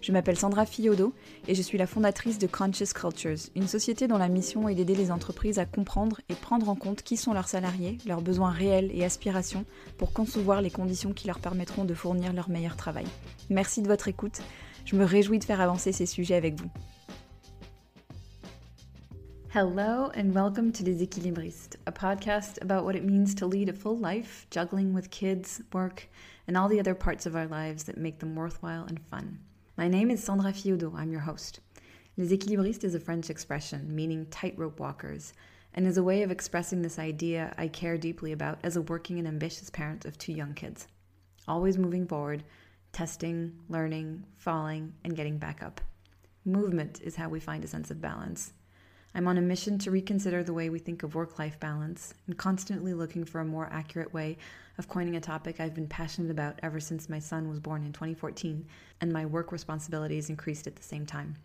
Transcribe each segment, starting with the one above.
Je m'appelle Sandra Fiodo et je suis la fondatrice de Conscious Cultures, une société dont la mission est d'aider les entreprises à comprendre et prendre en compte qui sont leurs salariés, leurs besoins réels et aspirations pour concevoir les conditions qui leur permettront de fournir leur meilleur travail. Merci de votre écoute. Je me réjouis de faire avancer ces sujets avec vous. Hello and welcome to Les Équilibristes, a podcast about what it means to lead a full life, juggling with kids, work, and all the other parts of our lives that make them worthwhile and fun. My name is Sandra Fillaudeau. I'm your host. Les équilibristes is a French expression meaning tightrope walkers and is a way of expressing this idea I care deeply about as a working and ambitious parent of two young kids. Always moving forward, testing, learning, falling, and getting back up. Movement is how we find a sense of balance. I'm on a mission to reconsider the way we think of work life balance and constantly looking for a more accurate way of coining a topic I've been passionate about ever since my son was born in 2014 and my work responsibilities increased at the same time.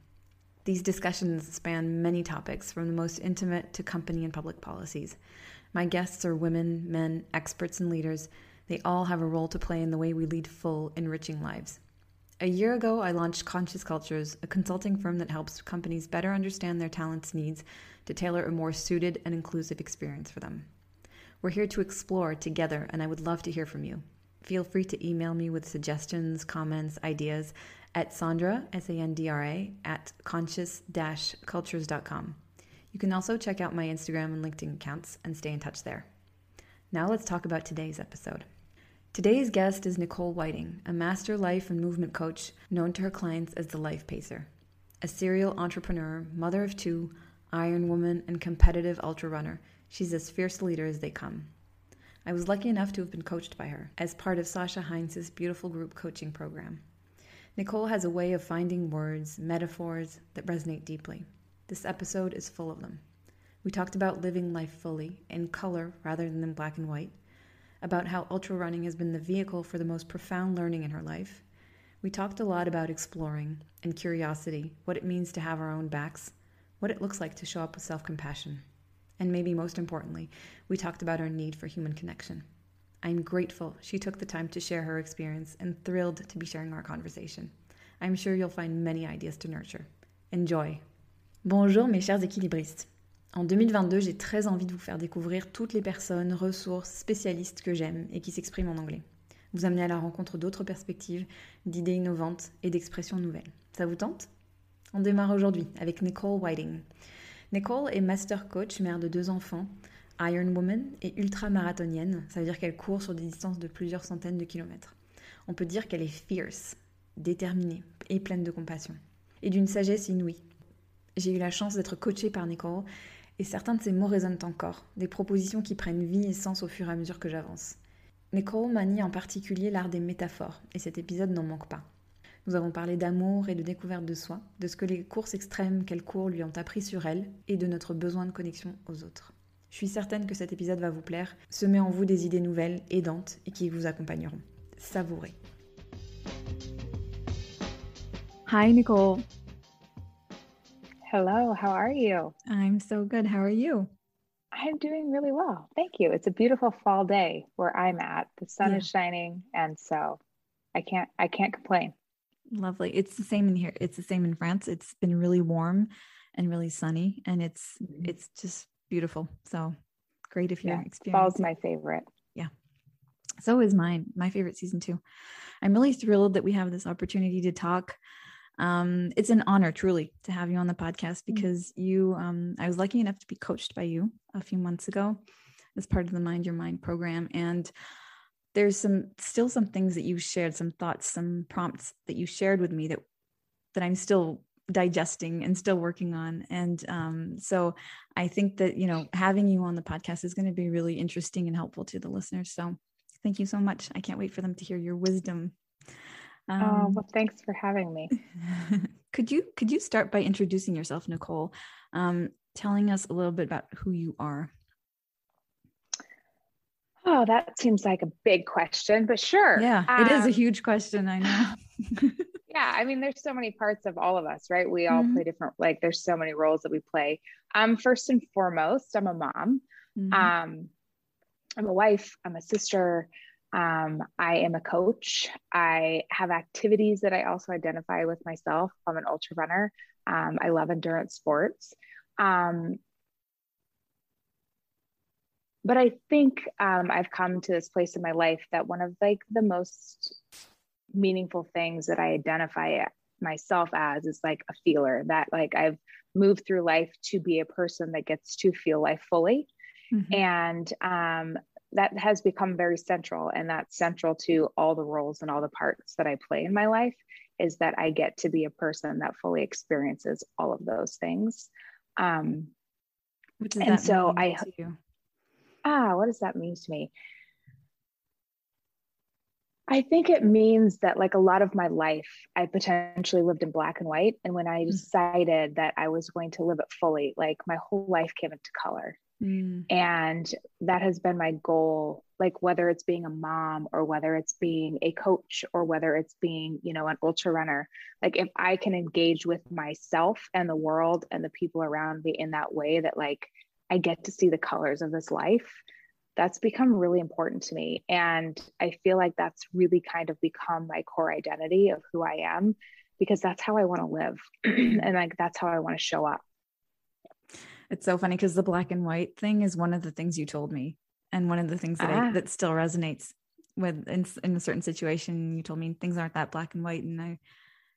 These discussions span many topics, from the most intimate to company and public policies. My guests are women, men, experts, and leaders. They all have a role to play in the way we lead full, enriching lives. A year ago, I launched Conscious Cultures, a consulting firm that helps companies better understand their talents' needs to tailor a more suited and inclusive experience for them. We're here to explore together, and I would love to hear from you. Feel free to email me with suggestions, comments, ideas at Sandra, S A N D R A, at conscious cultures.com. You can also check out my Instagram and LinkedIn accounts and stay in touch there. Now let's talk about today's episode. Today's guest is Nicole Whiting, a master life and movement coach known to her clients as the Life Pacer. A serial entrepreneur, mother of two, iron woman, and competitive ultra runner, She's as fierce a leader as they come. I was lucky enough to have been coached by her as part of Sasha Heinz's beautiful group coaching program. Nicole has a way of finding words, metaphors that resonate deeply. This episode is full of them. We talked about living life fully, in color rather than in black and white, about how ultra running has been the vehicle for the most profound learning in her life. We talked a lot about exploring and curiosity, what it means to have our own backs, what it looks like to show up with self compassion. And maybe most importantly, we talked about our need for human connection. I'm grateful she took the time to share her experience and thrilled to be sharing our conversation. I'm sure you'll find many ideas to nurture. Enjoy! Bonjour mes chers équilibristes. En 2022, j'ai très envie de vous faire découvrir toutes les personnes, ressources, spécialistes que j'aime et qui s'expriment en anglais. Vous amener à la rencontre d'autres perspectives, d'idées innovantes et d'expressions nouvelles. Ça vous tente? On démarre aujourd'hui avec Nicole Whiting. Nicole est master coach, mère de deux enfants, Iron Woman et ultra-marathonienne. Ça veut dire qu'elle court sur des distances de plusieurs centaines de kilomètres. On peut dire qu'elle est fierce, déterminée et pleine de compassion. Et d'une sagesse inouïe. J'ai eu la chance d'être coachée par Nicole et certains de ses mots résonnent encore, des propositions qui prennent vie et sens au fur et à mesure que j'avance. Nicole manie en particulier l'art des métaphores, et cet épisode n'en manque pas. Nous avons parlé d'amour et de découverte de soi, de ce que les courses extrêmes qu'elle court lui ont appris sur elle et de notre besoin de connexion aux autres. Je suis certaine que cet épisode va vous plaire, semer en vous des idées nouvelles, aidantes et qui vous accompagneront. Savourez. Hi Nicole. Hello, how are you? I'm so good. How are you? I'm doing really well. Thank you. It's a beautiful fall day where I'm at. The sun yeah. is shining and so I can't I can't complain. Lovely. It's the same in here. It's the same in France. It's been really warm and really sunny and it's mm-hmm. it's just beautiful. So great if you're yeah, experiencing. Fall's my favorite. Yeah. So is mine. My favorite season too. I'm really thrilled that we have this opportunity to talk. Um, it's an honor truly to have you on the podcast mm. because you um, I was lucky enough to be coached by you a few months ago as part of the Mind Your Mind program. And there's some still some things that you shared some thoughts some prompts that you shared with me that that i'm still digesting and still working on. And um, so I think that, you know, having you on the podcast is going to be really interesting and helpful to the listeners. So thank you so much. I can't wait for them to hear your wisdom. Um, oh, well, thanks for having me. could you could you start by introducing yourself, Nicole? Um, telling us a little bit about who you are. Oh, that seems like a big question, but sure. Yeah, it um, is a um, huge question. I know. yeah i mean there's so many parts of all of us right we all mm-hmm. play different like there's so many roles that we play um first and foremost i'm a mom mm-hmm. um i'm a wife i'm a sister um, I am a coach. I have activities that I also identify with myself. I'm an ultra runner. Um, I love endurance sports. Um, but I think um, I've come to this place in my life that one of like the most meaningful things that I identify myself as is like a feeler that like I've moved through life to be a person that gets to feel life fully. Mm-hmm. And um, that has become very central. And that's central to all the roles and all the parts that I play in my life is that I get to be a person that fully experiences all of those things. Um, and so I, ah, what does that mean to me? I think it means that, like a lot of my life, I potentially lived in black and white. And when I mm. decided that I was going to live it fully, like my whole life came into color. Mm. And that has been my goal, like whether it's being a mom or whether it's being a coach or whether it's being, you know, an ultra runner. Like if I can engage with myself and the world and the people around me in that way that, like, I get to see the colors of this life that's become really important to me. And I feel like that's really kind of become my core identity of who I am because that's how I want to live. and like that's how I want to show up. It's so funny because the black and white thing is one of the things you told me. And one of the things that ah. I, that still resonates with in, in a certain situation, you told me things aren't that black and white. And I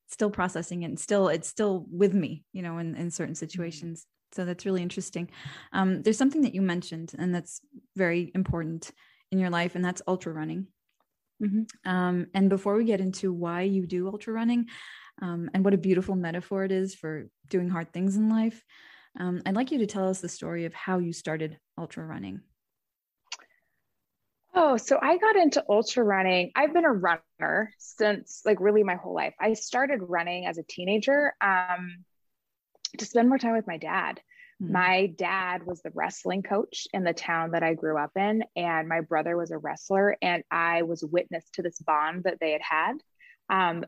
still processing it and still, it's still with me, you know, in, in certain mm-hmm. So that's really interesting. Um, there's something that you mentioned, and that's very important in your life, and that's ultra running. Mm-hmm. Um, and before we get into why you do ultra running um, and what a beautiful metaphor it is for doing hard things in life, um, I'd like you to tell us the story of how you started ultra running. Oh, so I got into ultra running. I've been a runner since like really my whole life. I started running as a teenager. Um, to spend more time with my dad. Mm-hmm. My dad was the wrestling coach in the town that I grew up in, and my brother was a wrestler, and I was witness to this bond that they had had. Um,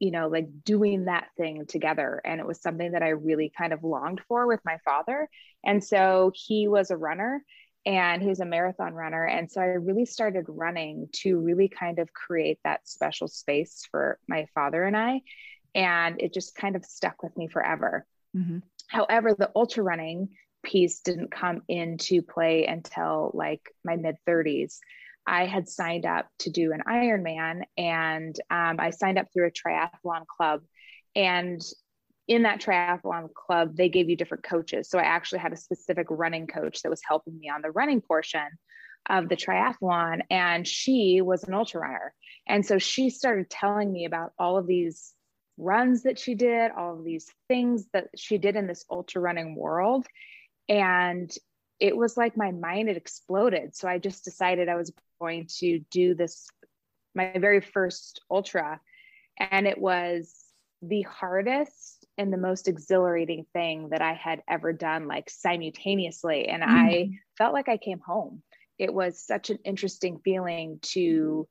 you know, like doing that thing together. And it was something that I really kind of longed for with my father. And so he was a runner and he was a marathon runner. And so I really started running to really kind of create that special space for my father and I. And it just kind of stuck with me forever. Mm-hmm. However, the ultra running piece didn't come into play until like my mid 30s. I had signed up to do an Ironman and um, I signed up through a triathlon club. And in that triathlon club, they gave you different coaches. So I actually had a specific running coach that was helping me on the running portion of the triathlon. And she was an ultra runner. And so she started telling me about all of these runs that she did, all of these things that she did in this ultra running world. And it was like my mind had exploded. So I just decided I was going to do this, my very first ultra. And it was the hardest and the most exhilarating thing that I had ever done, like simultaneously. And mm-hmm. I felt like I came home. It was such an interesting feeling to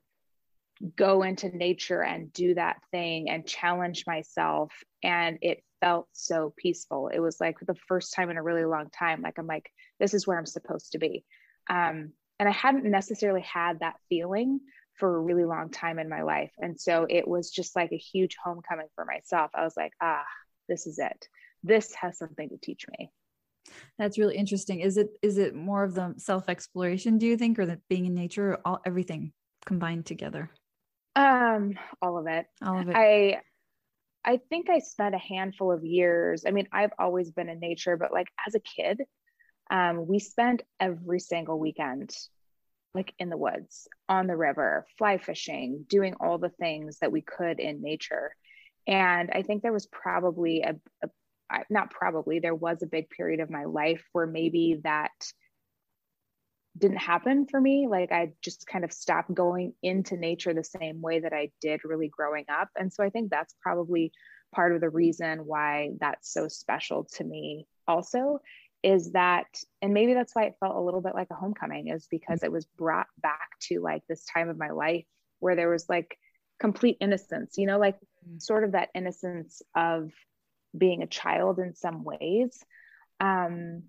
go into nature and do that thing and challenge myself and it felt so peaceful. It was like the first time in a really long time like i'm like this is where i'm supposed to be. Um, and i hadn't necessarily had that feeling for a really long time in my life. And so it was just like a huge homecoming for myself. I was like ah this is it. This has something to teach me. That's really interesting. Is it is it more of the self exploration do you think or that being in nature all everything combined together um, all of it. All of it. I I think I spent a handful of years. I mean, I've always been in nature, but like as a kid, um, we spent every single weekend like in the woods, on the river, fly fishing, doing all the things that we could in nature. And I think there was probably a, a not probably, there was a big period of my life where maybe that didn't happen for me. Like I just kind of stopped going into nature the same way that I did really growing up. And so I think that's probably part of the reason why that's so special to me also is that and maybe that's why it felt a little bit like a homecoming is because it was brought back to like this time of my life where there was like complete innocence you know like mm. sort of that innocence of being a child in some ways um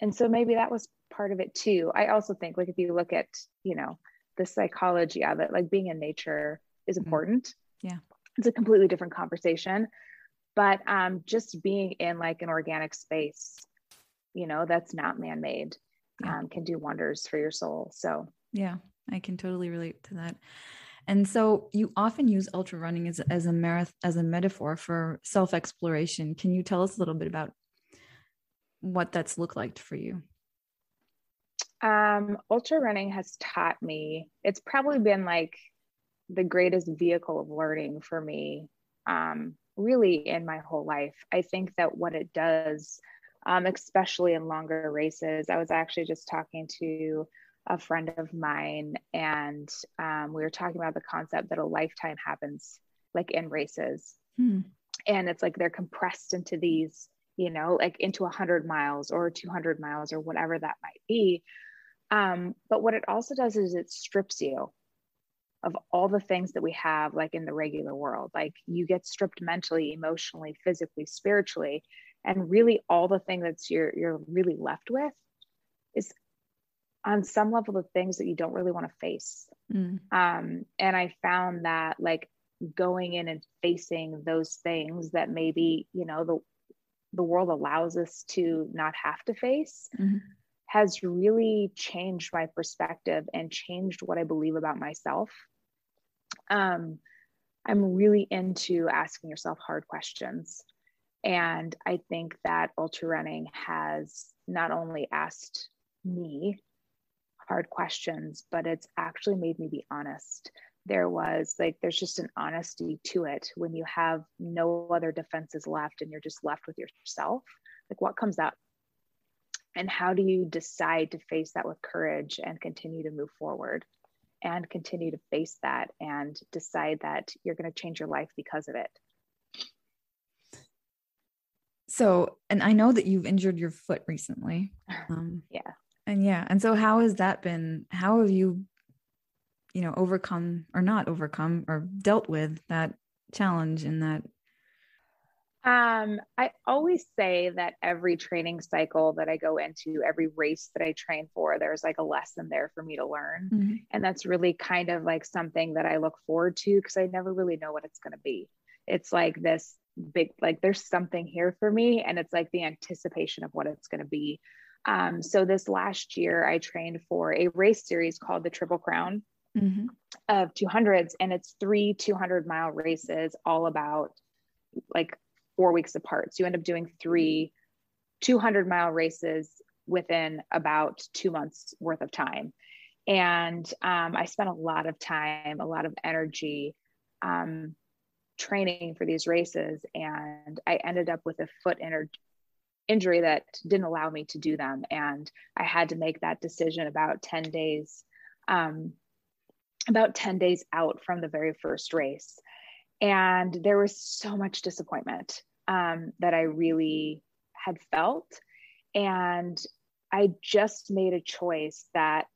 and so maybe that was part of it too. I also think like if you look at you know the psychology of it like being in nature is mm. important. Yeah. It's a completely different conversation. But um, just being in like an organic space you know that's not man-made yeah. um, can do wonders for your soul. So yeah i can totally relate to that. And so you often use ultra running as, as a marath as a metaphor for self-exploration. Can you tell us a little bit about what that's looked like for you um, ultra running has taught me it's probably been like the greatest vehicle of learning for me um, really in my whole life. I think that what it does, um, especially in longer races, I was actually just talking to a friend of mine, and um, we were talking about the concept that a lifetime happens like in races. Hmm. And it's like they're compressed into these, you know, like into 100 miles or 200 miles or whatever that might be. Um, but what it also does is it strips you of all the things that we have like in the regular world like you get stripped mentally emotionally physically spiritually and really all the thing that's you're you're really left with is on some level the things that you don't really want to face mm. um, and i found that like going in and facing those things that maybe you know the the world allows us to not have to face mm-hmm. Has really changed my perspective and changed what i believe about myself um, I'm really into asking yourself hard questions. And I think that ultra running has not only asked me hard questions, but it's actually made me be honest. There was like, there's just an honesty to it when you have no other defenses left and you're just left with yourself. Like, what comes up? And how do you decide to face that with courage and continue to move forward? and continue to face that and decide that you're going to change your life because of it. So, and I know that you've injured your foot recently. Um, yeah. And yeah. And so, how has that been? How have you, you know, overcome or not overcome or dealt with that challenge and that um, I always say that every training cycle that I go into, every race that I train for, there's like a lesson there for me to learn. Mm-hmm. And that's really kind of like something that I look forward to because I never really know what it's going to be. It's like this big, like there's something here for me. And it's like the anticipation of what it's going to be. Um, so this last year, I trained for a race series called the Triple Crown mm-hmm. of 200s. And it's three 200 mile races all about like four weeks apart. So you end up doing three 200 mile races within about two months worth of time. And um, I spent a lot of time, a lot of energy um, training for these races. And I ended up with a foot injury that didn't allow me to do them. And I had to make that decision about 10 days, um, about 10 days out from the very first race. And there was so much disappointment um, that I really had felt. And I just made a choice that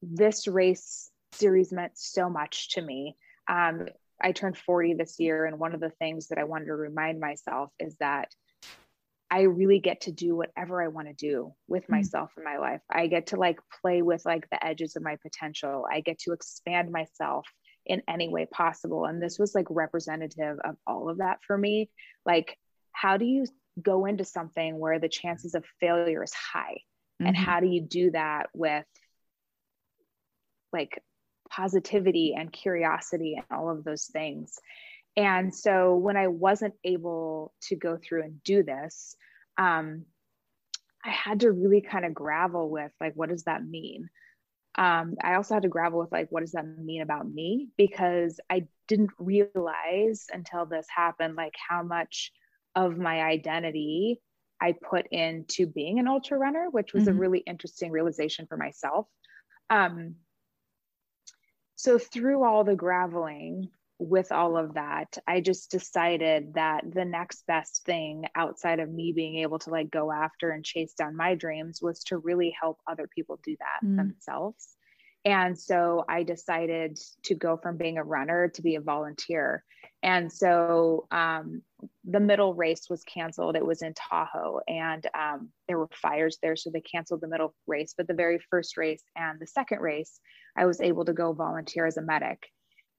this race series meant so much to me. Um, I turned 40 this year, and one of the things that I wanted to remind myself is that I really get to do whatever I want to do with mm-hmm. myself in my life. I get to like play with like the edges of my potential. I get to expand myself in any way possible. And this was like representative of all of that for me. Like, how do you go into something where the chances of failure is high? Mm-hmm. And how do you do that with like positivity and curiosity and all of those things? And so when I wasn't able to go through and do this, um, I had to really kind of gravel with like, what does that mean? Um, I also had to grapple with like, what does that mean about me? Because I didn't realize until this happened, like how much of my identity I put into being an ultra runner, which was mm-hmm. a really interesting realization for myself. Um, so through all the graveling with all of that, I just decided that the next best thing outside of me being able to like go after and chase down my dreams was to really help other people do that mm. themselves. And so I decided to go from being a runner to be a volunteer. And so um, the middle race was canceled. It was in Tahoe and um, there were fires there. So they canceled the middle race. But the very first race and the second race, I was able to go volunteer as a medic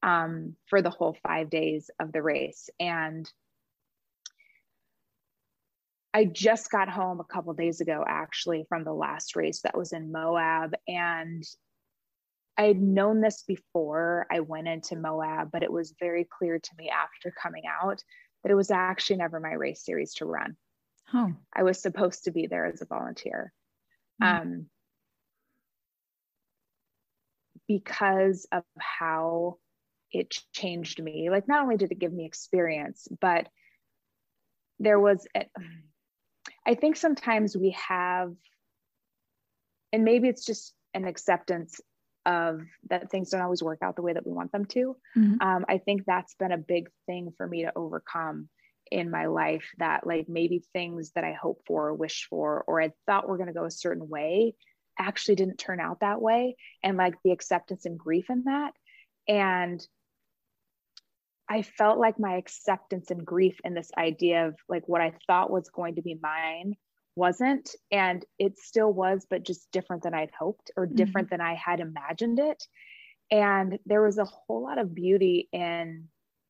um, for the whole five days of the race. And I just got home a couple days ago, actually, from the last race that was in Moab. And I had known this before I went into Moab, but it was very clear to me after coming out that it was actually never my race series to run. Oh. I was supposed to be there as a volunteer. Mm. Um, because of how it changed me. Like, not only did it give me experience, but there was, I think sometimes we have, and maybe it's just an acceptance of that things don't always work out the way that we want them to. Mm-hmm. Um, I think that's been a big thing for me to overcome in my life that like maybe things that I hope for or wish for or I thought were going to go a certain way actually didn't turn out that way and like the acceptance and grief in that and I felt like my acceptance and grief in this idea of like what I thought was going to be mine wasn't and it still was but just different than I'd hoped or mm-hmm. different mm-hmm. than I had imagined it and there was a whole lot of beauty in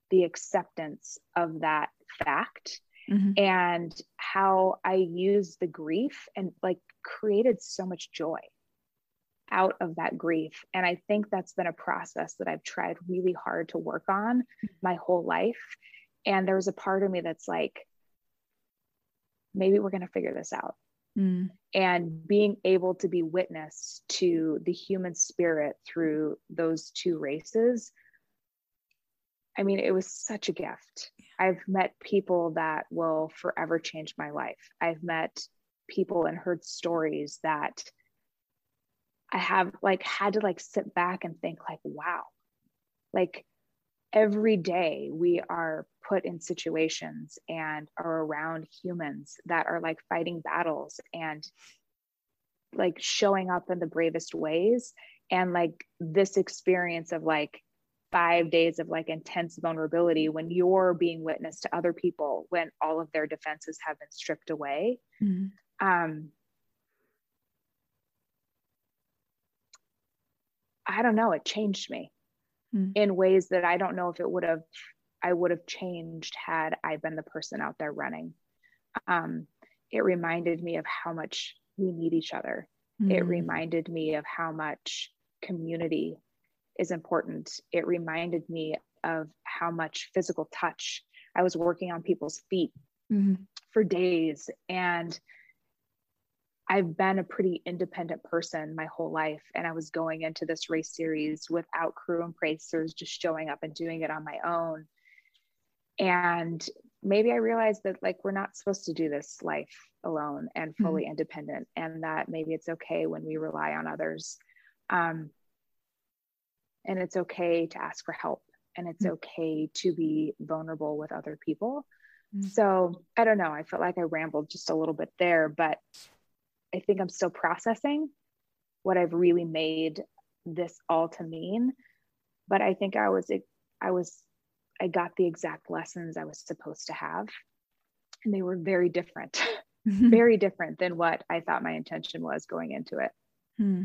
the acceptance of that fact mm-hmm. and how I used the grief and like created so much joy out of that grief. And I think that's been a process that I've tried really hard to work on my whole life. And there's a part of me that's like, maybe we're going to figure this out. Mm. And being able to be witness to the human spirit through those two races I mean, it was such a gift. I've met people that will forever change my life. I've met people and heard stories that I have like had to like sit back and think like, wow, like every day we are put in situations and are around humans that are like fighting battles and like showing up in the bravest ways and like this experience of like five days of like intense vulnerability when you're being witness to other people when all of their defenses have been stripped away mm-hmm. um i don't know it changed me mm-hmm. in ways that i don't know if it would have i would have changed had i been the person out there running um it reminded me of how much we need each other mm-hmm. it reminded me of how much community is important. It reminded me of how much physical touch I was working on people's feet mm-hmm. for days. And I've been a pretty independent person my whole life. And I was going into this race series without crew and racers, just showing up and doing it on my own. And maybe I realized that like we're not supposed to do this life alone and mm-hmm. fully mm-hmm. independent, and that maybe it's okay when we rely on others. Um, and it's okay to ask for help and it's mm-hmm. okay to be vulnerable with other people mm-hmm. so i don't know i felt like i rambled just a little bit there but i think i'm still processing what i've really made this all to mean but i think i was i was i got the exact lessons i was supposed to have and they were very different very different than what i thought my intention was going into it hmm.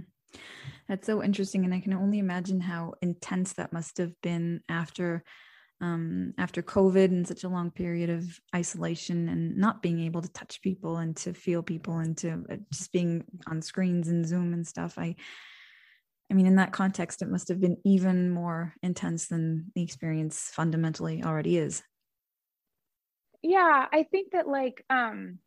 That's so interesting. And I can only imagine how intense that must have been after um, after COVID and such a long period of isolation and not being able to touch people and to feel people and to uh, just being on screens and Zoom and stuff. I, I mean, in that context, it must have been even more intense than the experience fundamentally already is. Yeah, I think that like um,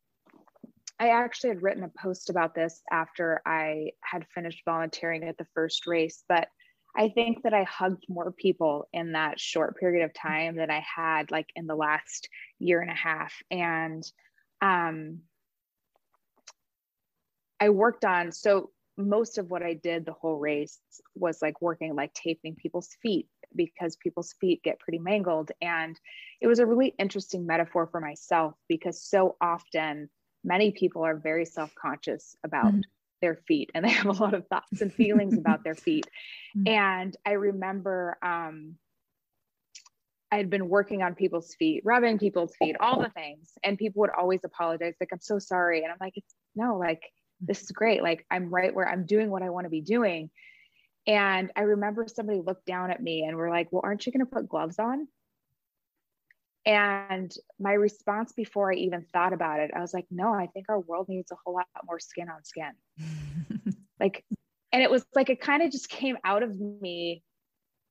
I actually had written a post about this after I had finished volunteering at the first race, but I think that I hugged more people in that short period of time than I had like in the last year and a half. And um, I worked on, so most of what I did the whole race was like working, like taping people's feet because people's feet get pretty mangled. And it was a really interesting metaphor for myself because so often many people are very self conscious about. Mm-hmm their feet and they have a lot of thoughts and feelings about their feet. Mm-hmm. And I remember um, I had been working on people's feet, rubbing people's feet, all the things. And people would always apologize, like, I'm so sorry. And I'm like, it's no, like, this is great. Like, I'm right where I'm doing what I want to be doing. And I remember somebody looked down at me and were like, Well, aren't you going to put gloves on? And my response before I even thought about it, I was like, no, I think our world needs a whole lot more skin on skin. Like, and it was like, it kind of just came out of me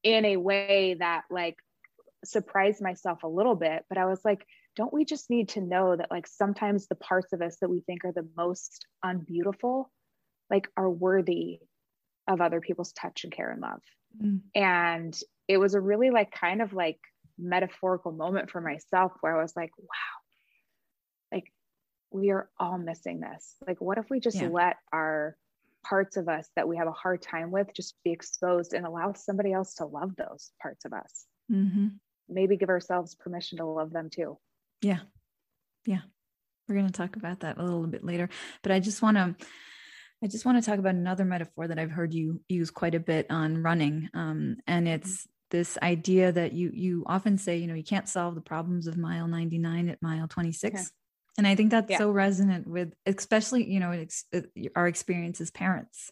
in a way that like surprised myself a little bit. But I was like, don't we just need to know that like sometimes the parts of us that we think are the most unbeautiful, like are worthy of other people's touch and care and love. Mm. And it was a really like kind of like metaphorical moment for myself where I was like, wow, we are all missing this. Like, what if we just yeah. let our parts of us that we have a hard time with just be exposed and allow somebody else to love those parts of us? Mm-hmm. Maybe give ourselves permission to love them too. Yeah. Yeah. We're going to talk about that a little bit later. But I just want to. I just want to talk about another metaphor that I've heard you use quite a bit on running, um, and it's this idea that you you often say you know you can't solve the problems of mile 99 at mile 26 okay. And i think that's yeah. so resonant with especially you know ex- uh, our experience as parents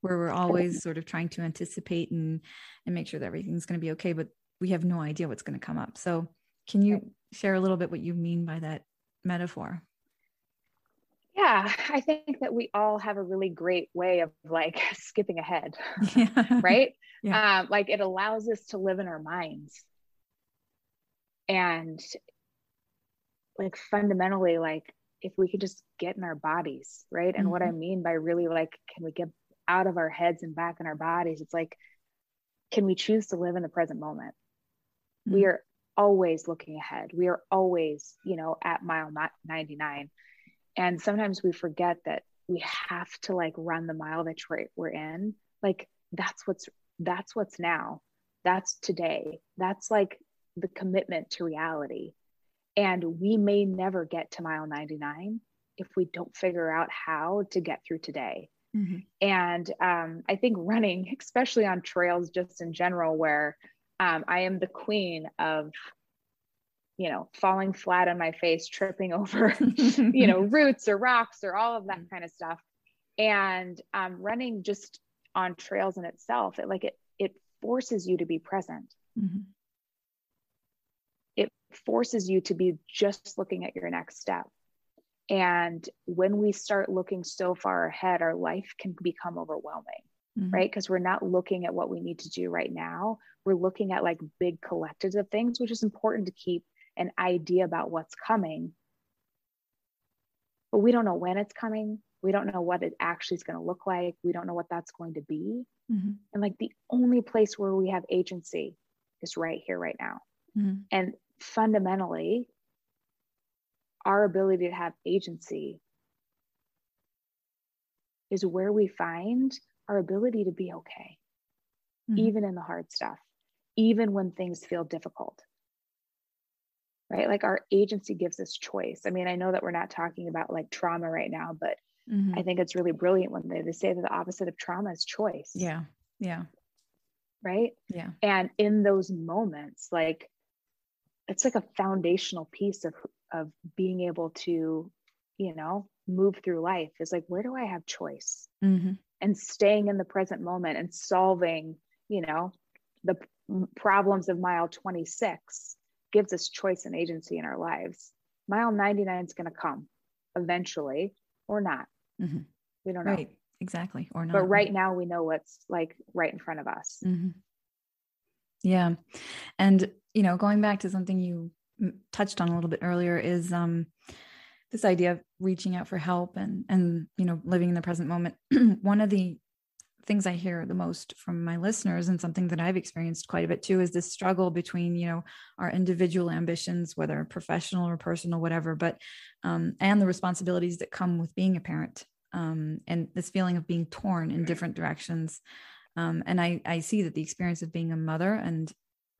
where we're always sort of trying to anticipate and and make sure that everything's going to be okay but we have no idea what's going to come up so can you share a little bit what you mean by that metaphor yeah, I think that we all have a really great way of like skipping ahead, yeah. right? Yeah. Um, like it allows us to live in our minds. And like fundamentally, like if we could just get in our bodies, right? And mm-hmm. what I mm-hmm. mean by really like, can we get out of our heads and back in our bodies? It's like, can we choose to live in the present moment? Mm-hmm. We are always looking ahead. We are always, you know, at mile 99 and sometimes we forget that we have to like run the mile that we're, we're in like that's what's that's what's now that's today that's like the commitment to reality and we may never get to mile 99 if we don't figure out how to get through today mm-hmm. and um, i think running especially on trails just in general where um, i am the queen of you know, falling flat on my face, tripping over, you know, roots or rocks or all of that mm. kind of stuff. And um, running just on trails in itself, it like it it forces you to be present. Mm-hmm. Forces you to be just looking at your next step. And when we start looking so far ahead, our life can become overwhelming, mm-hmm. right? Because we're not looking at what we need to do right now. We're looking at like big collectives of things, which is important to keep an idea about what's coming. But we don't know when it's coming. We don't know what it actually is going to look like. We don't know what that's going to be. Mm-hmm. And like the only place where we have agency is right here, right now. Mm-hmm. And fundamentally, our ability to have agency is where we find our ability to be okay, mm-hmm. even in the hard stuff, even when things feel difficult right? Like our agency gives us choice. I mean, I know that we're not talking about like trauma right now, but mm-hmm. I think it's really brilliant when they, they say that the opposite of trauma is choice. Yeah. Yeah. Right. Yeah. And in those moments, like it's like a foundational piece of of being able to, you know, move through life is like, where do I have choice? Mm-hmm. And staying in the present moment and solving, you know, the problems of mile 26 gives us choice and agency in our lives. Mile 99 is going to come eventually or not. Mm-hmm. We don't know. Right. Exactly. Or not. But right now we know what's like right in front of us. Mm-hmm. Yeah. And, you know, going back to something you touched on a little bit earlier is, um, this idea of reaching out for help and and you know living in the present moment. One of the things i hear the most from my listeners and something that i've experienced quite a bit too is this struggle between you know our individual ambitions whether professional or personal whatever but um, and the responsibilities that come with being a parent um, and this feeling of being torn in different directions um, and I, I see that the experience of being a mother and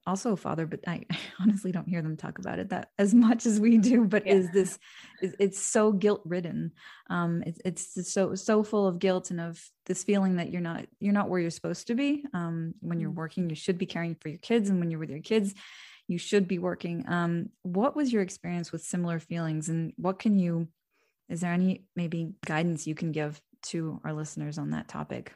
also a father, but I, I, honestly don't hear them talk about it that as much as we do. But yeah. is this? it's so guilt ridden. Um, it, it's so so full of guilt and of this feeling that you're not you're not where you're supposed to be. Um, when you're mm. working, you should be caring for your kids, and when you're with your kids, you should be working. Um, what was your experience with similar feelings, and what can you? Is there any maybe guidance you can give to our listeners on that topic?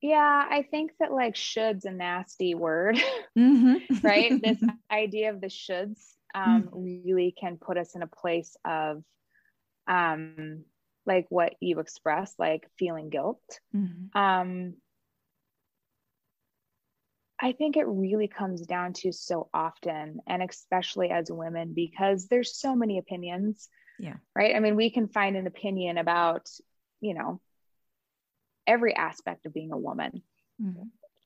Yeah, I think that like should's a nasty word, mm-hmm. right? This idea of the shoulds um, mm-hmm. really can put us in a place of um, like what you express, like feeling guilt. Mm-hmm. Um, I think it really comes down to so often, and especially as women, because there's so many opinions. Yeah. Right. I mean, we can find an opinion about, you know, every aspect of being a woman. Mm-hmm.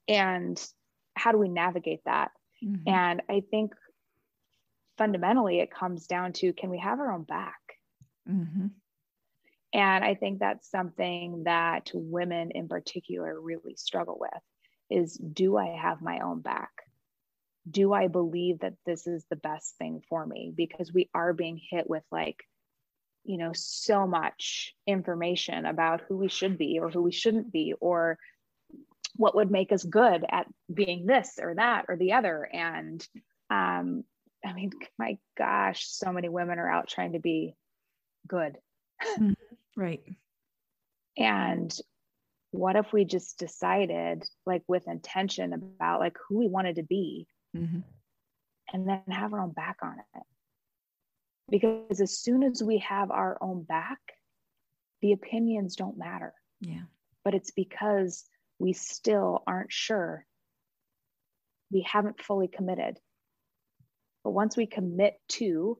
And how do we navigate that? Mm-hmm. And I think fundamentally it comes down to can we have our own back? Mm-hmm. And I think that's something that women in particular really struggle with is do I have my own back? Do I believe that this is the best thing for me? Because we are being hit with like you know so much information about who we should be or who we shouldn't be or what would make us good at being this or that or the other. And um i mean my gosh so many women are out trying to be good. Mm-hmm. right. And what if we just decided like with intention about like who we wanted to be? Mm-hmm. and then have our own back on it because as soon as we have our own back, the opinions don't matter. Yeah. But it's because we still aren't sure. We haven't fully committed. But once we commit to,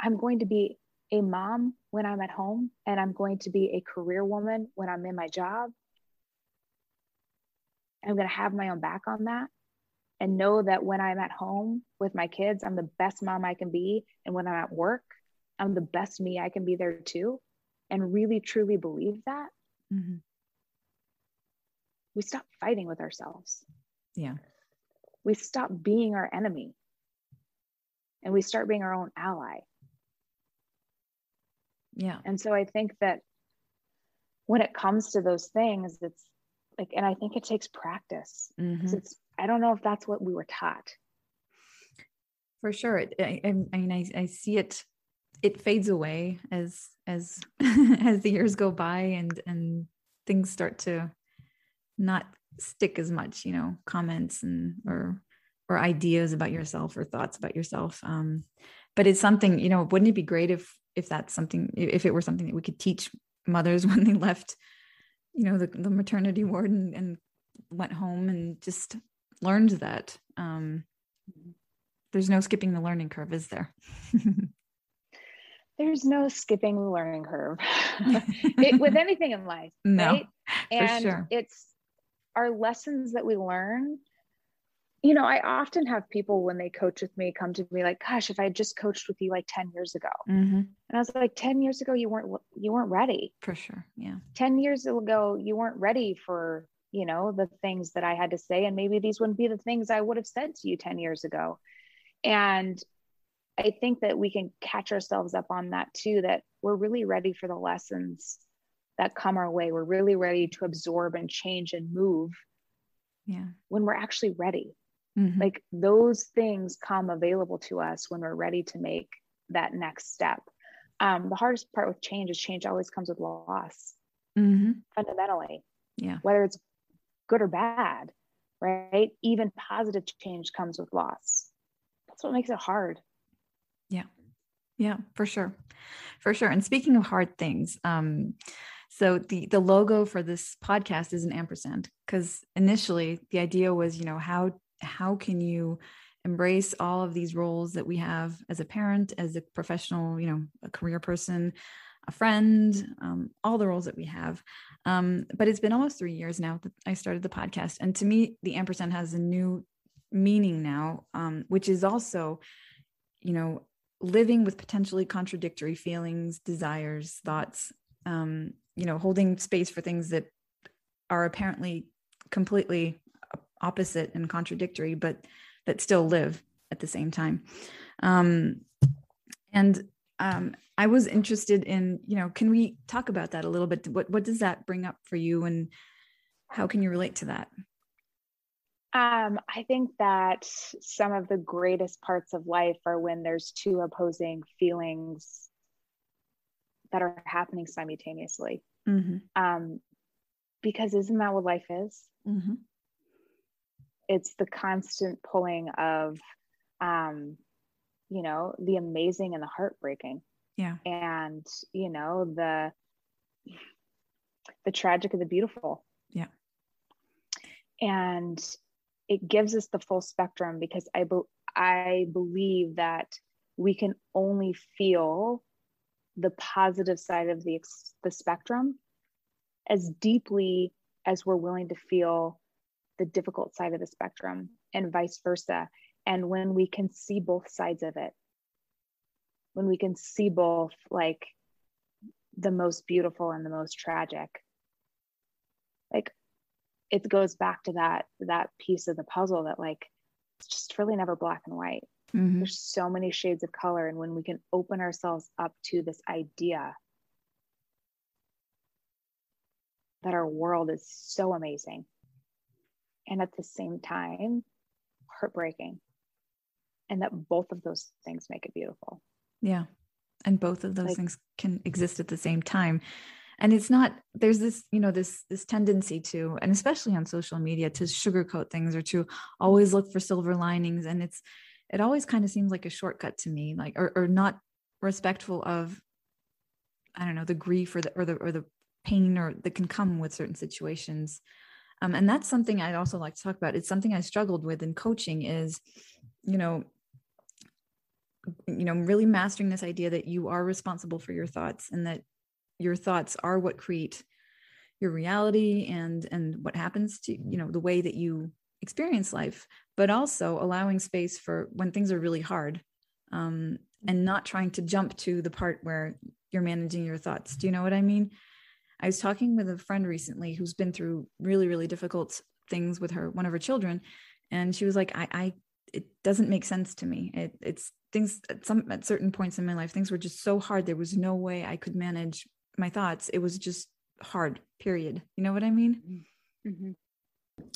I'm going to be a mom when I'm at home, and I'm going to be a career woman when I'm in my job. I'm going to have my own back on that and know that when I'm at home with my kids, I'm the best mom I can be. And when I'm at work, I'm the best me I can be there too. And really truly believe that, mm-hmm. we stop fighting with ourselves. Yeah. We stop being our enemy and we start being our own ally. Yeah. And so I think that when it comes to those things, it's like, and I think it takes practice. Mm-hmm. It's I don't know if that's what we were taught. For sure. I, I mean, I, I see it, it fades away as, as, as the years go by and, and things start to not stick as much, you know, comments and, or, or ideas about yourself or thoughts about yourself. Um, but it's something, you know, wouldn't it be great if, if that's something, if it were something that we could teach mothers when they left, you know, the, the maternity ward and, and went home and just learned that um, there's no skipping the learning curve, is there? there's no skipping the learning curve it, with anything in life, no, right? And sure. it's our lessons that we learn. You know, I often have people when they coach with me come to me like, "Gosh, if I had just coached with you like ten years ago," mm-hmm. and I was like, 10 years ago, you weren't you weren't ready." For sure, yeah. Ten years ago, you weren't ready for you know the things that i had to say and maybe these wouldn't be the things i would have said to you 10 years ago. And i think that we can catch ourselves up on that too that we're really ready for the lessons that come our way. We're really ready to absorb and change and move yeah. when we're actually ready. Mm-hmm. like those things come available to us when we're ready to make that next step. Um, the hardest part with change is change always comes with loss. Mm-hmm. fundamentally. Yeah. Whether it's good or bad, right? Even positive change comes with loss. That's what makes it hard. Yeah. Yeah, for sure. For sure. And speaking of hard things, um, so the the logo for this podcast is an ampersand because initially the idea was, you know, how how can you embrace all of these roles that we have as a parent, as a professional, you know, a career person, a friend, um, all the roles that we have. Um, but it's been almost three years now that I started the podcast. And to me, the ampersand has a new meaning now, um, which is also, you know, living with potentially contradictory feelings, desires, thoughts, um, you know, holding space for things that are apparently completely opposite and contradictory, but that still live at the same time. Um, and um, I was interested in, you know, can we talk about that a little bit? What what does that bring up for you, and how can you relate to that? Um, I think that some of the greatest parts of life are when there's two opposing feelings that are happening simultaneously. Mm-hmm. Um, because isn't that what life is? Mm-hmm. It's the constant pulling of, um, you know, the amazing and the heartbreaking. Yeah. And, you know, the, the tragic and the beautiful. Yeah. And it gives us the full spectrum because I, be- I believe that we can only feel the positive side of the, the spectrum as deeply as we're willing to feel the difficult side of the spectrum and vice versa. And when we can see both sides of it, when we can see both like the most beautiful and the most tragic, like it goes back to that that piece of the puzzle that like it's just really never black and white. Mm-hmm. There's so many shades of color. And when we can open ourselves up to this idea that our world is so amazing and at the same time heartbreaking and that both of those things make it beautiful yeah. And both of those like, things can exist at the same time. And it's not there's this you know this this tendency to and especially on social media to sugarcoat things or to always look for silver linings. And it's it always kind of seems like a shortcut to me like or, or not respectful of i don't know the grief or the or the or the pain or that can come with certain situations. Um, and that's something i'd also like to talk about. It's something i struggled with in coaching is you know you know really mastering this idea that you are responsible for your thoughts and that your thoughts are what create your reality and and what happens to you know the way that you experience life but also allowing space for when things are really hard um, and not trying to jump to the part where you're managing your thoughts do you know what i mean I was talking with a friend recently who's been through really, really difficult things with her, one of her children. And she was like, I, I, it doesn't make sense to me. It, it's things at some, at certain points in my life, things were just so hard. There was no way I could manage my thoughts. It was just hard, period. You know what I mean? Mm-hmm.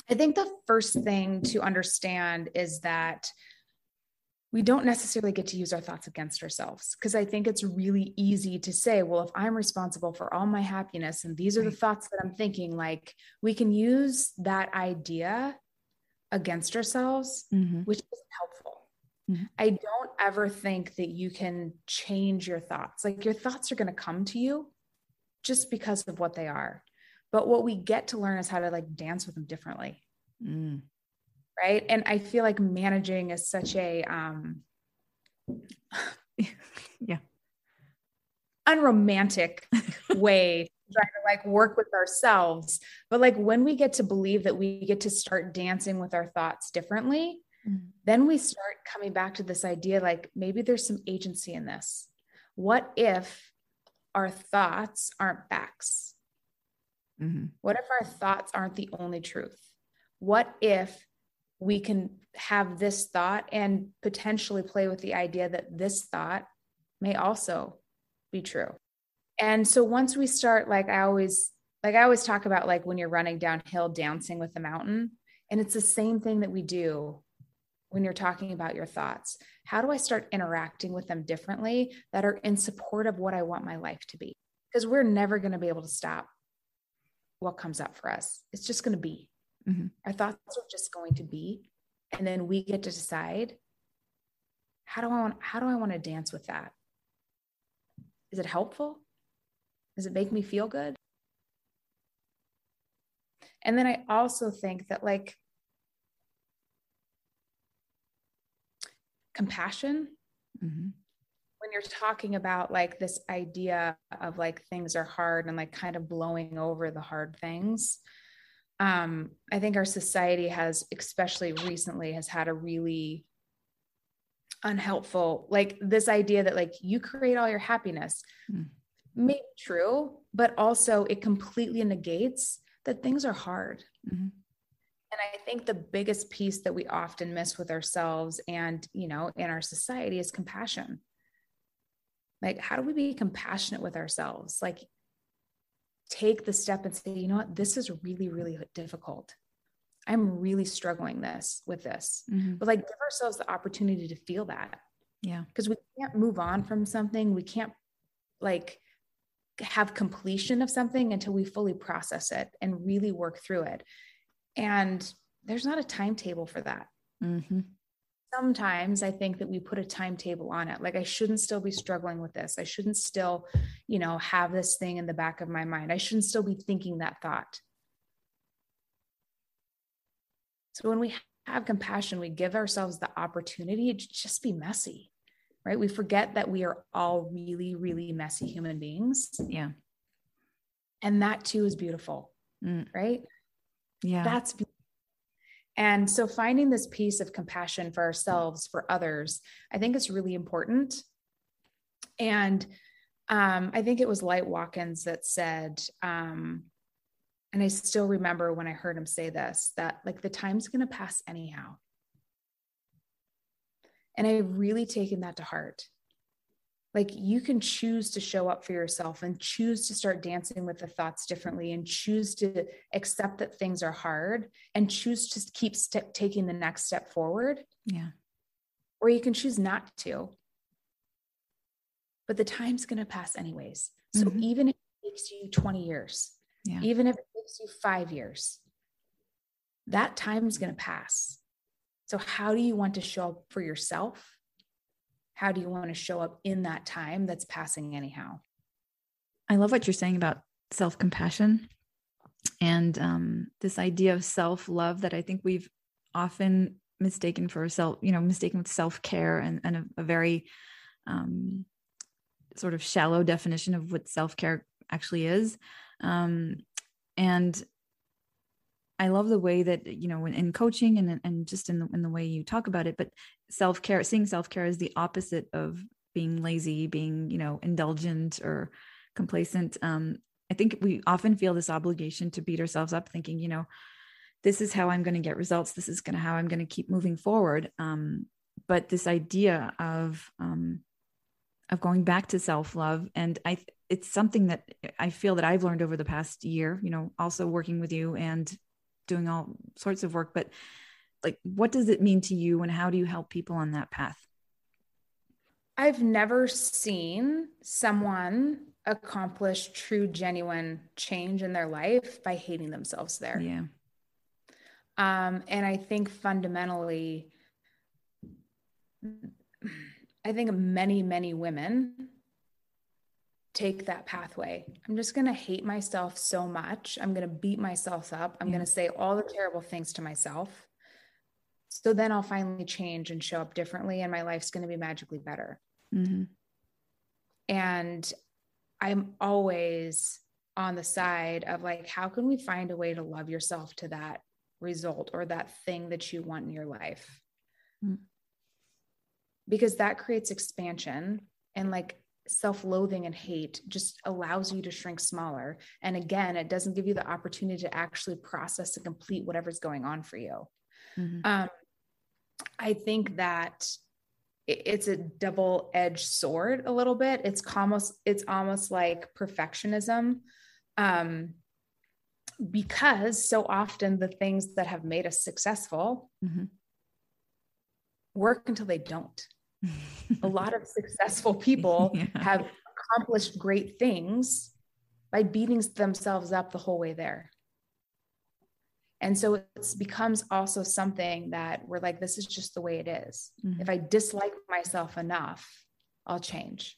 I think the first thing to understand is that we don't necessarily get to use our thoughts against ourselves because I think it's really easy to say, well, if I'm responsible for all my happiness and these are the thoughts that I'm thinking, like we can use that idea against ourselves, mm-hmm. which isn't helpful. Mm-hmm. I don't ever think that you can change your thoughts. Like your thoughts are going to come to you just because of what they are. But what we get to learn is how to like dance with them differently. Mm right and i feel like managing is such a um yeah unromantic way trying to like work with ourselves but like when we get to believe that we get to start dancing with our thoughts differently mm-hmm. then we start coming back to this idea like maybe there's some agency in this what if our thoughts aren't facts mm-hmm. what if our thoughts aren't the only truth what if we can have this thought and potentially play with the idea that this thought may also be true. And so once we start, like I always, like I always talk about, like when you're running downhill, dancing with the mountain. And it's the same thing that we do when you're talking about your thoughts. How do I start interacting with them differently that are in support of what I want my life to be? Because we're never going to be able to stop what comes up for us. It's just going to be. Mm-hmm. Our thoughts are just going to be, and then we get to decide how do I want how do I want to dance with that? Is it helpful? Does it make me feel good? And then I also think that like compassion. Mm-hmm. When you're talking about like this idea of like things are hard and like kind of blowing over the hard things, um, I think our society has, especially recently, has had a really unhelpful like this idea that like you create all your happiness mm. May be true but also it completely negates that things are hard mm-hmm. and i think the biggest piece that we often miss with ourselves and you know in our society is compassion like how do we be compassionate with ourselves like take the step and say, you know what, this is really, really difficult. I'm really struggling this with this. Mm-hmm. But like give ourselves the opportunity to feel that. Yeah. Because we can't move on from something. We can't like have completion of something until we fully process it and really work through it. And there's not a timetable for that. Mm-hmm sometimes I think that we put a timetable on it. Like I shouldn't still be struggling with this. I shouldn't still, you know, have this thing in the back of my mind. I shouldn't still be thinking that thought. So when we have compassion, we give ourselves the opportunity to just be messy, right? We forget that we are all really, really messy human beings. Yeah. And that too is beautiful, mm. right? Yeah. That's beautiful and so finding this piece of compassion for ourselves, for others, I think is really important. And um, I think it was Light Watkins that said, um, and I still remember when I heard him say this, that like the time's going to pass anyhow. And I've really taken that to heart. Like you can choose to show up for yourself and choose to start dancing with the thoughts differently and choose to accept that things are hard and choose to keep taking the next step forward. Yeah. Or you can choose not to. But the time's going to pass anyways. So mm-hmm. even if it takes you 20 years yeah. even if it takes you 5 years that time's going to pass so how do you want to show up for yourself? How do you want to show up in that time that's passing anyhow? I love what you're saying about self-compassion and um, this idea of self-love that i think we've often mistaken for self you know mistaken with self-care and, and a, a very um, sort of shallow definition of what self-care actually is. Um, and I love the way that you know in, in coaching and and just in the, in the way you talk about it. But self care, seeing self care is the opposite of being lazy, being you know indulgent or complacent. Um, I think we often feel this obligation to beat ourselves up, thinking you know this is how I'm going to get results. This is going to how I'm going to keep moving forward. Um, but this idea of um, of going back to self love, and I it's something that I feel that I've learned over the past year. You know, also working with you and doing all sorts of work but like what does it mean to you and how do you help people on that path? I've never seen someone accomplish true genuine change in their life by hating themselves there. Yeah. Um and i think fundamentally i think many many women take that pathway. I'm just going to hate myself so much. I'm going to beat myself up. I'm yeah. going to say all the terrible things to myself. So then I'll finally change and show up differently, and my life's going to be magically better. Mm-hmm. And I'm always on the side of like, how can we find a way to love yourself to that result or that thing that you want in your life? Mm-hmm. Because that creates expansion and like self-loathing and hate just allows you to shrink smaller and again it doesn't give you the opportunity to actually process and complete whatever's going on for you mm-hmm. um, i think that it's a double-edged sword a little bit it's almost it's almost like perfectionism um, because so often the things that have made us successful mm-hmm. work until they don't a lot of successful people yeah. have accomplished great things by beating themselves up the whole way there. And so it becomes also something that we're like, this is just the way it is. Mm-hmm. If I dislike myself enough, I'll change.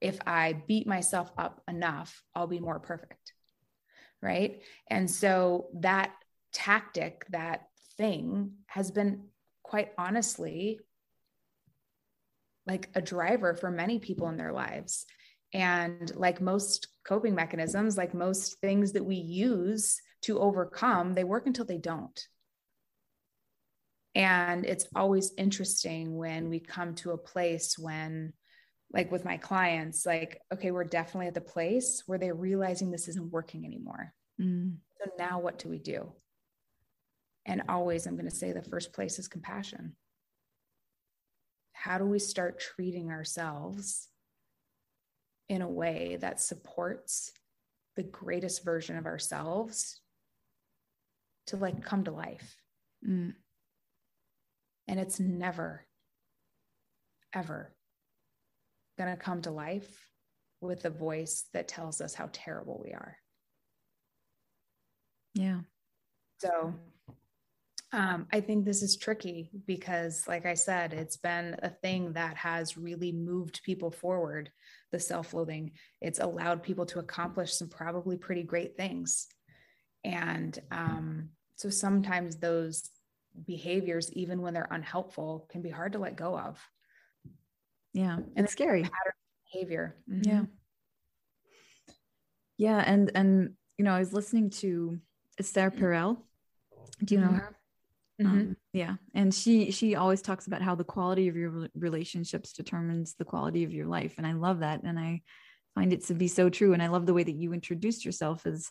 If I beat myself up enough, I'll be more perfect. Right. And so that tactic, that thing has been quite honestly like a driver for many people in their lives. And like most coping mechanisms, like most things that we use to overcome, they work until they don't. And it's always interesting when we come to a place when, like with my clients, like, okay, we're definitely at the place where they're realizing this isn't working anymore. Mm. So now what do we do? And always, I'm going to say the first place is compassion. How do we start treating ourselves in a way that supports the greatest version of ourselves to like come to life? Mm. And it's never, ever going to come to life with a voice that tells us how terrible we are. Yeah. So um, I think this is tricky because, like I said, it's been a thing that has really moved people forward. The self loathing, it's allowed people to accomplish some probably pretty great things. And um, so sometimes those behaviors, even when they're unhelpful, can be hard to let go of. Yeah. And it's scary. Behavior. Mm-hmm. Yeah. Yeah. And, and, you know, I was listening to Esther. Perel. Do you know mm-hmm. her? Mm-hmm. Um, yeah, and she she always talks about how the quality of your relationships determines the quality of your life, and I love that, and I find it to be so true. And I love the way that you introduced yourself as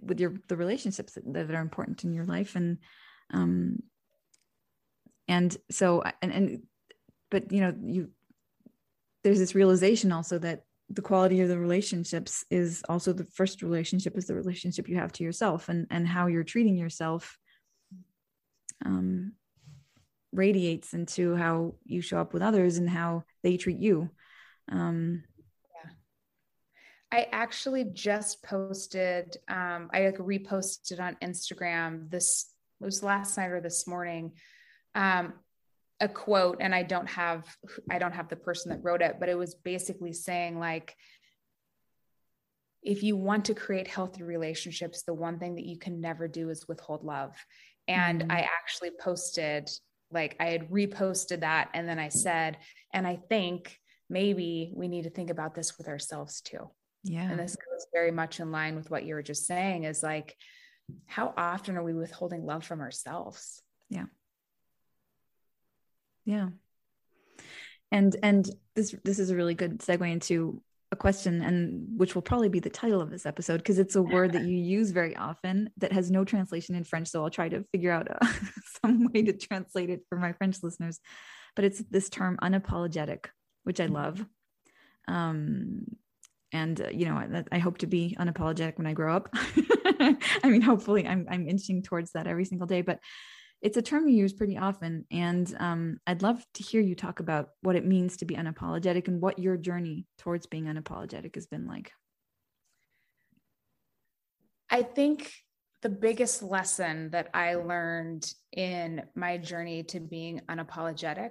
with your the relationships that, that are important in your life, and um, and so and and but you know you there's this realization also that the quality of the relationships is also the first relationship is the relationship you have to yourself and and how you're treating yourself um, radiates into how you show up with others and how they treat you. Um, i actually just posted um, i like reposted on instagram this was last night or this morning um, a quote and i don't have i don't have the person that wrote it but it was basically saying like if you want to create healthy relationships the one thing that you can never do is withhold love and mm-hmm. i actually posted like i had reposted that and then i said and i think maybe we need to think about this with ourselves too. Yeah. and this goes very much in line with what you were just saying is like how often are we withholding love from ourselves? Yeah. Yeah. And and this this is a really good segue into a question and which will probably be the title of this episode because it's a word that you use very often that has no translation in french so i'll try to figure out uh, some way to translate it for my french listeners. But it's this term unapologetic which i love. Um and uh, you know I, I, hope to be unapologetic when i grow up. I mean hopefully I'm, I'm inching towards that every single day but it's a term you use pretty often. And um, I'd love to hear you talk about what it means to be unapologetic and what your journey towards being unapologetic has been like. I think the biggest lesson that I learned in my journey to being unapologetic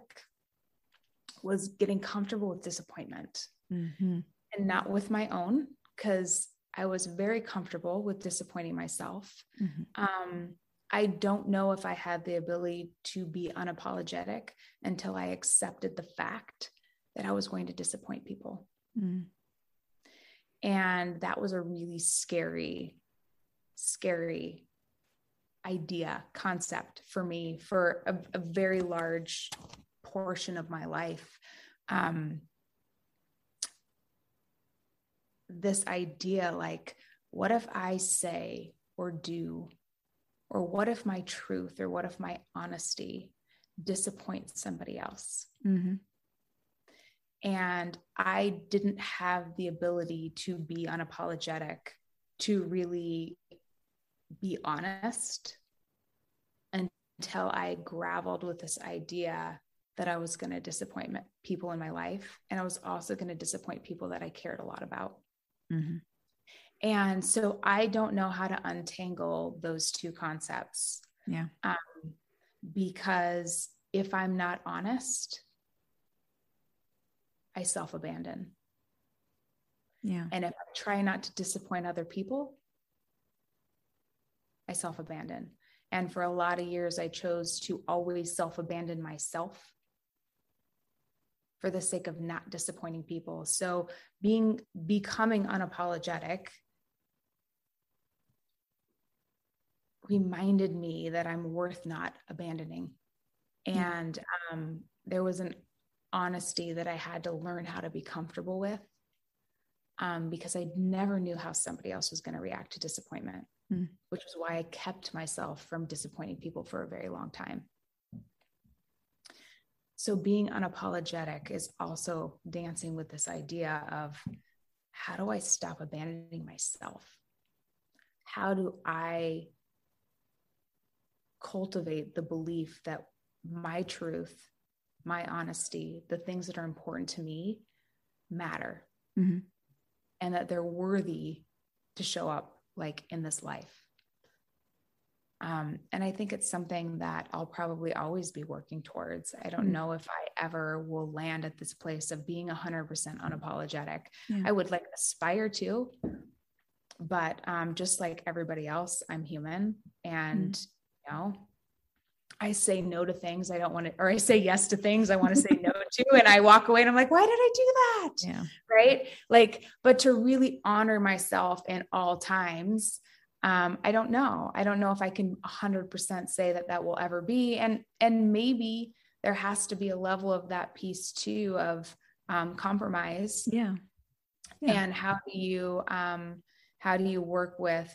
was getting comfortable with disappointment mm-hmm. and not with my own, because I was very comfortable with disappointing myself. Mm-hmm. Um, I don't know if I had the ability to be unapologetic until I accepted the fact that I was going to disappoint people. Mm. And that was a really scary, scary idea, concept for me for a, a very large portion of my life. Um, this idea like, what if I say or do or what if my truth or what if my honesty disappoints somebody else? Mm-hmm. And I didn't have the ability to be unapologetic, to really be honest until I graveled with this idea that I was going to disappoint people in my life. And I was also going to disappoint people that I cared a lot about. Mm-hmm. And so I don't know how to untangle those two concepts. Yeah. Um, because if I'm not honest, I self abandon. Yeah. And if I try not to disappoint other people, I self abandon. And for a lot of years, I chose to always self abandon myself for the sake of not disappointing people. So being becoming unapologetic reminded me that I'm worth not abandoning. And um, there was an honesty that I had to learn how to be comfortable with um, because I never knew how somebody else was going to react to disappointment, mm. which is why I kept myself from disappointing people for a very long time. So, being unapologetic is also dancing with this idea of how do I stop abandoning myself? How do I cultivate the belief that my truth, my honesty, the things that are important to me matter mm-hmm. and that they're worthy to show up like in this life. Um, and I think it's something that I'll probably always be working towards. I don't mm-hmm. know if I ever will land at this place of being 100% unapologetic. Yeah. I would like aspire to, but um, just like everybody else, I'm human. And mm-hmm know I say no to things I don't want to, or I say yes to things I want to say no to. And I walk away and I'm like, why did I do that? Yeah. Right. Like, but to really honor myself in all times, um, I don't know. I don't know if I can 100% say that that will ever be. And, and maybe there has to be a level of that piece too of um, compromise. Yeah. yeah. And how do you, um, how do you work with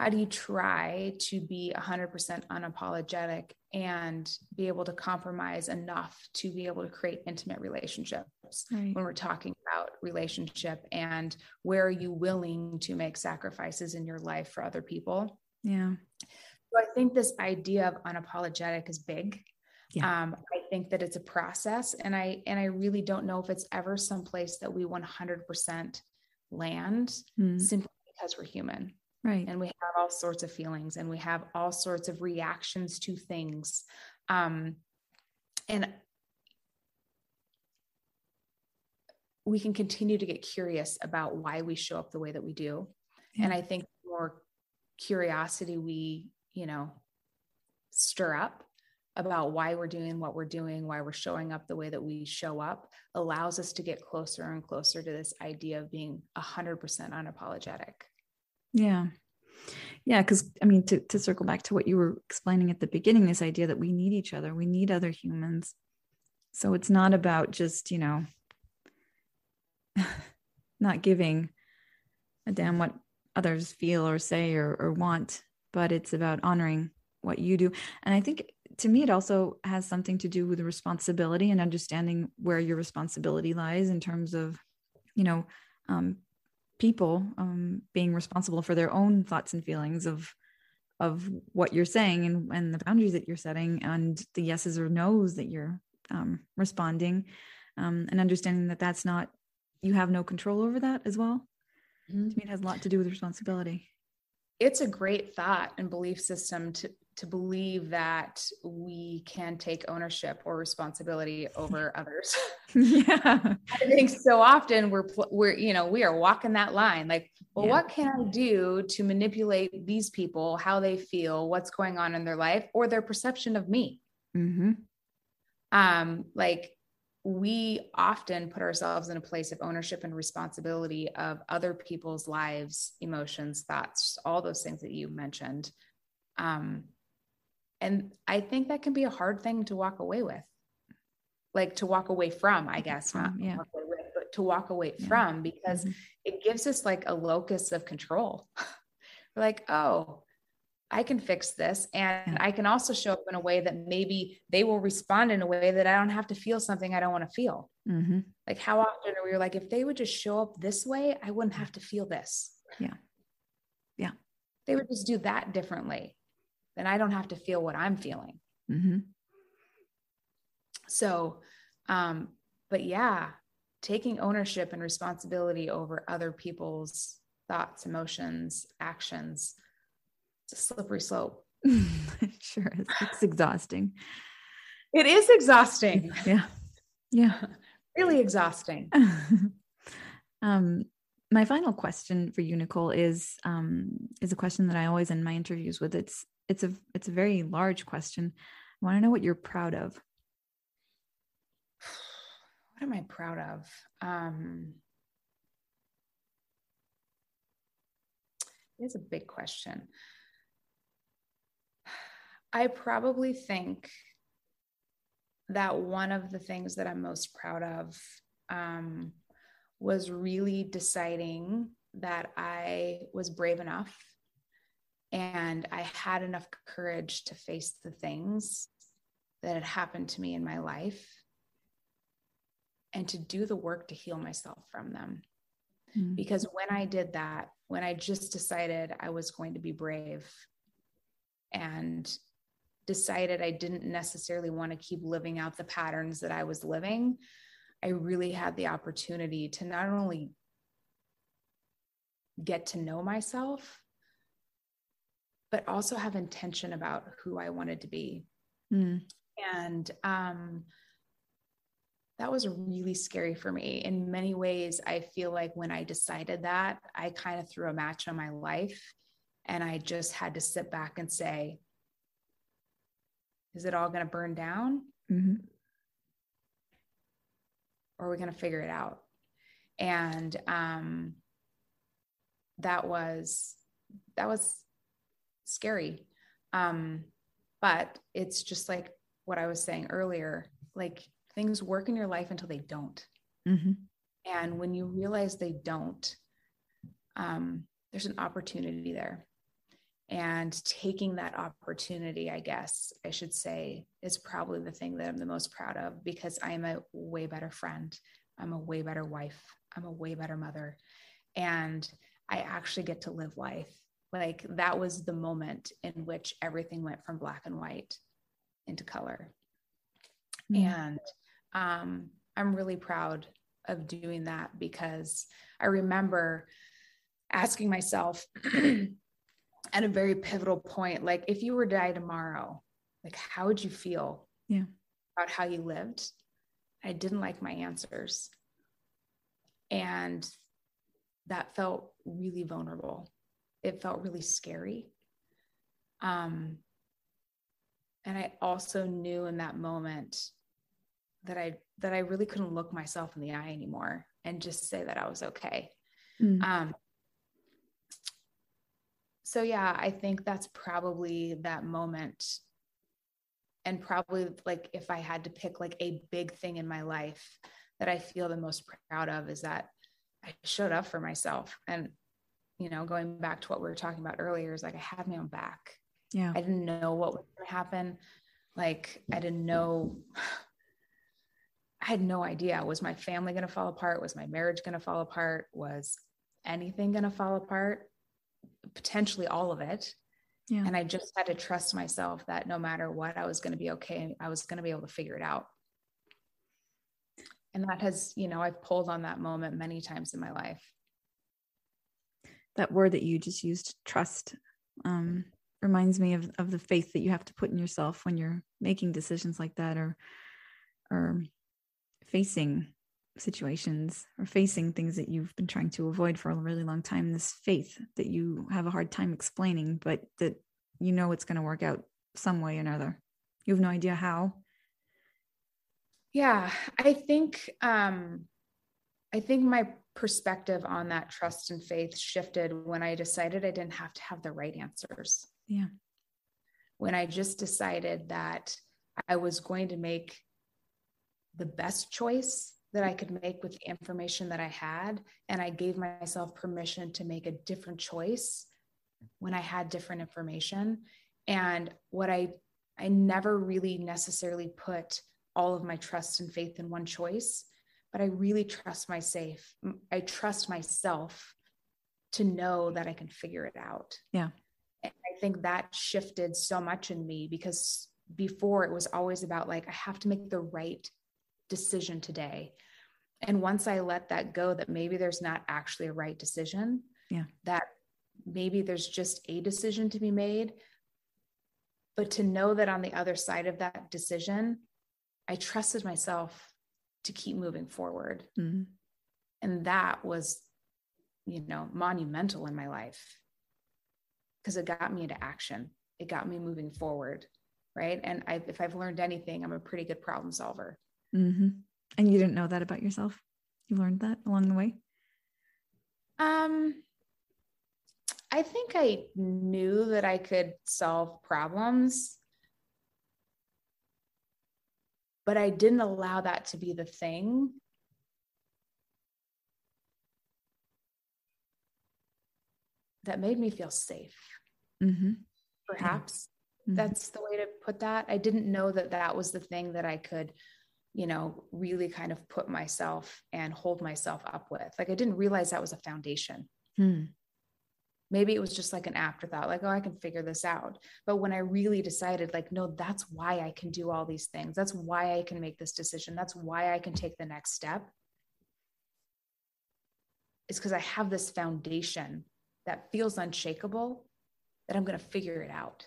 how do you try to be 100% unapologetic and be able to compromise enough to be able to create intimate relationships right. when we're talking about relationship and where are you willing to make sacrifices in your life for other people yeah so i think this idea of unapologetic is big yeah. um, i think that it's a process and i and i really don't know if it's ever someplace that we 100% land mm. simply because we're human Right. And we have all sorts of feelings and we have all sorts of reactions to things. Um, and we can continue to get curious about why we show up the way that we do. Yeah. And I think more curiosity we, you know, stir up about why we're doing what we're doing, why we're showing up the way that we show up, allows us to get closer and closer to this idea of being 100% unapologetic. Yeah. Yeah, because I mean, to, to circle back to what you were explaining at the beginning, this idea that we need each other, we need other humans. So it's not about just, you know, not giving a damn what others feel or say or, or want, but it's about honoring what you do. And I think to me, it also has something to do with responsibility and understanding where your responsibility lies in terms of, you know, um, people um, being responsible for their own thoughts and feelings of of what you're saying and, and the boundaries that you're setting and the yeses or nos that you're um, responding um, and understanding that that's not you have no control over that as well mm-hmm. to me it has a lot to do with responsibility it's a great thought and belief system to to believe that we can take ownership or responsibility over others. yeah. I think so often we're we're you know, we are walking that line like, well yeah. what can I do to manipulate these people, how they feel, what's going on in their life or their perception of me? Mm-hmm. Um like we often put ourselves in a place of ownership and responsibility of other people's lives, emotions, thoughts, all those things that you mentioned. Um, and I think that can be a hard thing to walk away with. Like to walk away from, I guess, not yeah. with, but to walk away yeah. from because mm-hmm. it gives us like a locus of control. We're like, oh, I can fix this. And I can also show up in a way that maybe they will respond in a way that I don't have to feel something I don't want to feel. Mm-hmm. Like, how often are we like, if they would just show up this way, I wouldn't have to feel this. Yeah. Yeah. They would just do that differently then I don't have to feel what I'm feeling. Mm-hmm. So, um, but yeah, taking ownership and responsibility over other people's thoughts, emotions, actions, it's a slippery slope. sure is. It's exhausting. It is exhausting. Yeah. Yeah. really exhausting. um, my final question for you, Nicole, is um, is a question that I always end my interviews with. It's it's a it's a very large question. I want to know what you're proud of. what am I proud of? Um, it's a big question. I probably think that one of the things that I'm most proud of um, was really deciding that I was brave enough and I had enough courage to face the things that had happened to me in my life and to do the work to heal myself from them. Mm-hmm. Because when I did that, when I just decided I was going to be brave and decided I didn't necessarily want to keep living out the patterns that I was living, I really had the opportunity to not only get to know myself, but also have intention about who I wanted to be. Mm. And um, that was really scary for me. In many ways, I feel like when I decided that, I kind of threw a match on my life and I just had to sit back and say, is it all going to burn down? Mm-hmm. Or are we going to figure it out? And um, that was that was scary. Um, but it's just like what I was saying earlier, like things work in your life until they don't. Mm-hmm. And when you realize they don't, um, there's an opportunity there. And taking that opportunity, I guess I should say, is probably the thing that I'm the most proud of because I am a way better friend. I'm a way better wife. I'm a way better mother. And I actually get to live life. Like that was the moment in which everything went from black and white into color. Mm-hmm. And um, I'm really proud of doing that because I remember asking myself at a very pivotal point, like if you were to die tomorrow, like how would you feel yeah. about how you lived? I didn't like my answers. And that felt really vulnerable. It felt really scary. Um, and I also knew in that moment that I that I really couldn't look myself in the eye anymore and just say that I was okay. Mm. Um, so yeah, I think that's probably that moment. And probably like if I had to pick like a big thing in my life that I feel the most proud of is that I showed up for myself. And, you know, going back to what we were talking about earlier is like I had my own back. Yeah. I didn't know what was going to happen. Like I didn't know I had no idea. Was my family going to fall apart? Was my marriage going to fall apart? Was anything going to fall apart? Potentially all of it. Yeah. And I just had to trust myself that no matter what, I was going to be okay. I was going to be able to figure it out. And that has, you know, I've pulled on that moment many times in my life. That word that you just used, trust, um, reminds me of, of the faith that you have to put in yourself when you're making decisions like that or or facing situations or facing things that you've been trying to avoid for a really long time. This faith that you have a hard time explaining but that you know it's going to work out some way or another. You have no idea how? Yeah i think um i think my perspective on that trust and faith shifted when i decided i didn't have to have the right answers yeah when i just decided that i was going to make the best choice that I could make with the information that I had. And I gave myself permission to make a different choice when I had different information. And what I, I never really necessarily put all of my trust and faith in one choice, but I really trust my safe. I trust myself to know that I can figure it out. Yeah. And I think that shifted so much in me because before it was always about like, I have to make the right decision today. And once I let that go, that maybe there's not actually a right decision, yeah, that maybe there's just a decision to be made. But to know that on the other side of that decision, I trusted myself to keep moving forward. Mm-hmm. And that was, you know, monumental in my life because it got me into action. It got me moving forward. Right. And I, if I've learned anything, I'm a pretty good problem solver. Mm-hmm. And you didn't know that about yourself? You learned that along the way? Um, I think I knew that I could solve problems, but I didn't allow that to be the thing. That made me feel safe. Mm-hmm. Perhaps yeah. mm-hmm. that's the way to put that. I didn't know that that was the thing that I could you know, really kind of put myself and hold myself up with. Like I didn't realize that was a foundation. Hmm. Maybe it was just like an afterthought, like, oh, I can figure this out. But when I really decided, like, no, that's why I can do all these things. That's why I can make this decision. That's why I can take the next step. It's because I have this foundation that feels unshakable that I'm going to figure it out.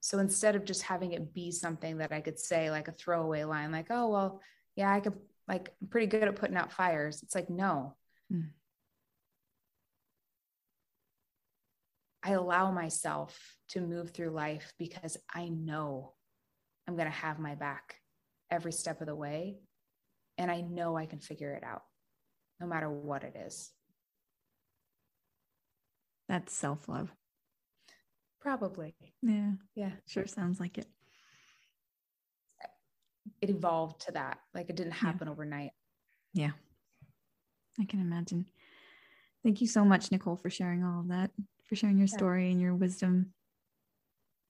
So instead of just having it be something that I could say, like a throwaway line, like, oh, well, yeah, I could, like, I'm pretty good at putting out fires. It's like, no. Mm. I allow myself to move through life because I know I'm going to have my back every step of the way. And I know I can figure it out no matter what it is. That's self love. Probably. Yeah. Yeah. Sure sounds like it. It evolved to that. Like it didn't happen yeah. overnight. Yeah. I can imagine. Thank you so much, Nicole, for sharing all of that, for sharing your story and your wisdom.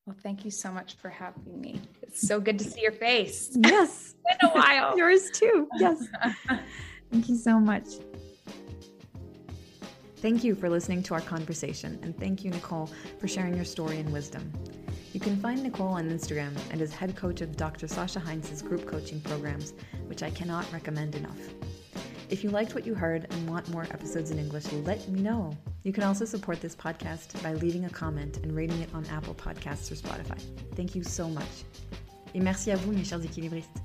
Well, thank you so much for having me. It's so good to see your face. Yes. it's been a while. Yours too. Yes. thank you so much. Thank you for listening to our conversation, and thank you, Nicole, for sharing your story and wisdom. You can find Nicole on Instagram and is head coach of Dr. Sasha Heinz's group coaching programs, which I cannot recommend enough. If you liked what you heard and want more episodes in English, let me know. You can also support this podcast by leaving a comment and rating it on Apple Podcasts or Spotify. Thank you so much. Et merci à vous, mes chers équilibristes.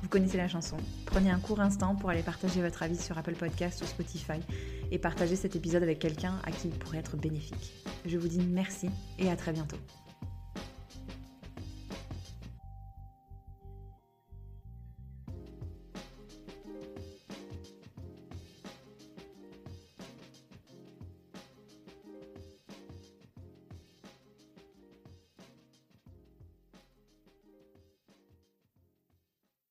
Vous connaissez la chanson. Prenez un court instant pour aller partager votre avis sur Apple Podcast ou Spotify et partager cet épisode avec quelqu'un à qui il pourrait être bénéfique. Je vous dis merci et à très bientôt.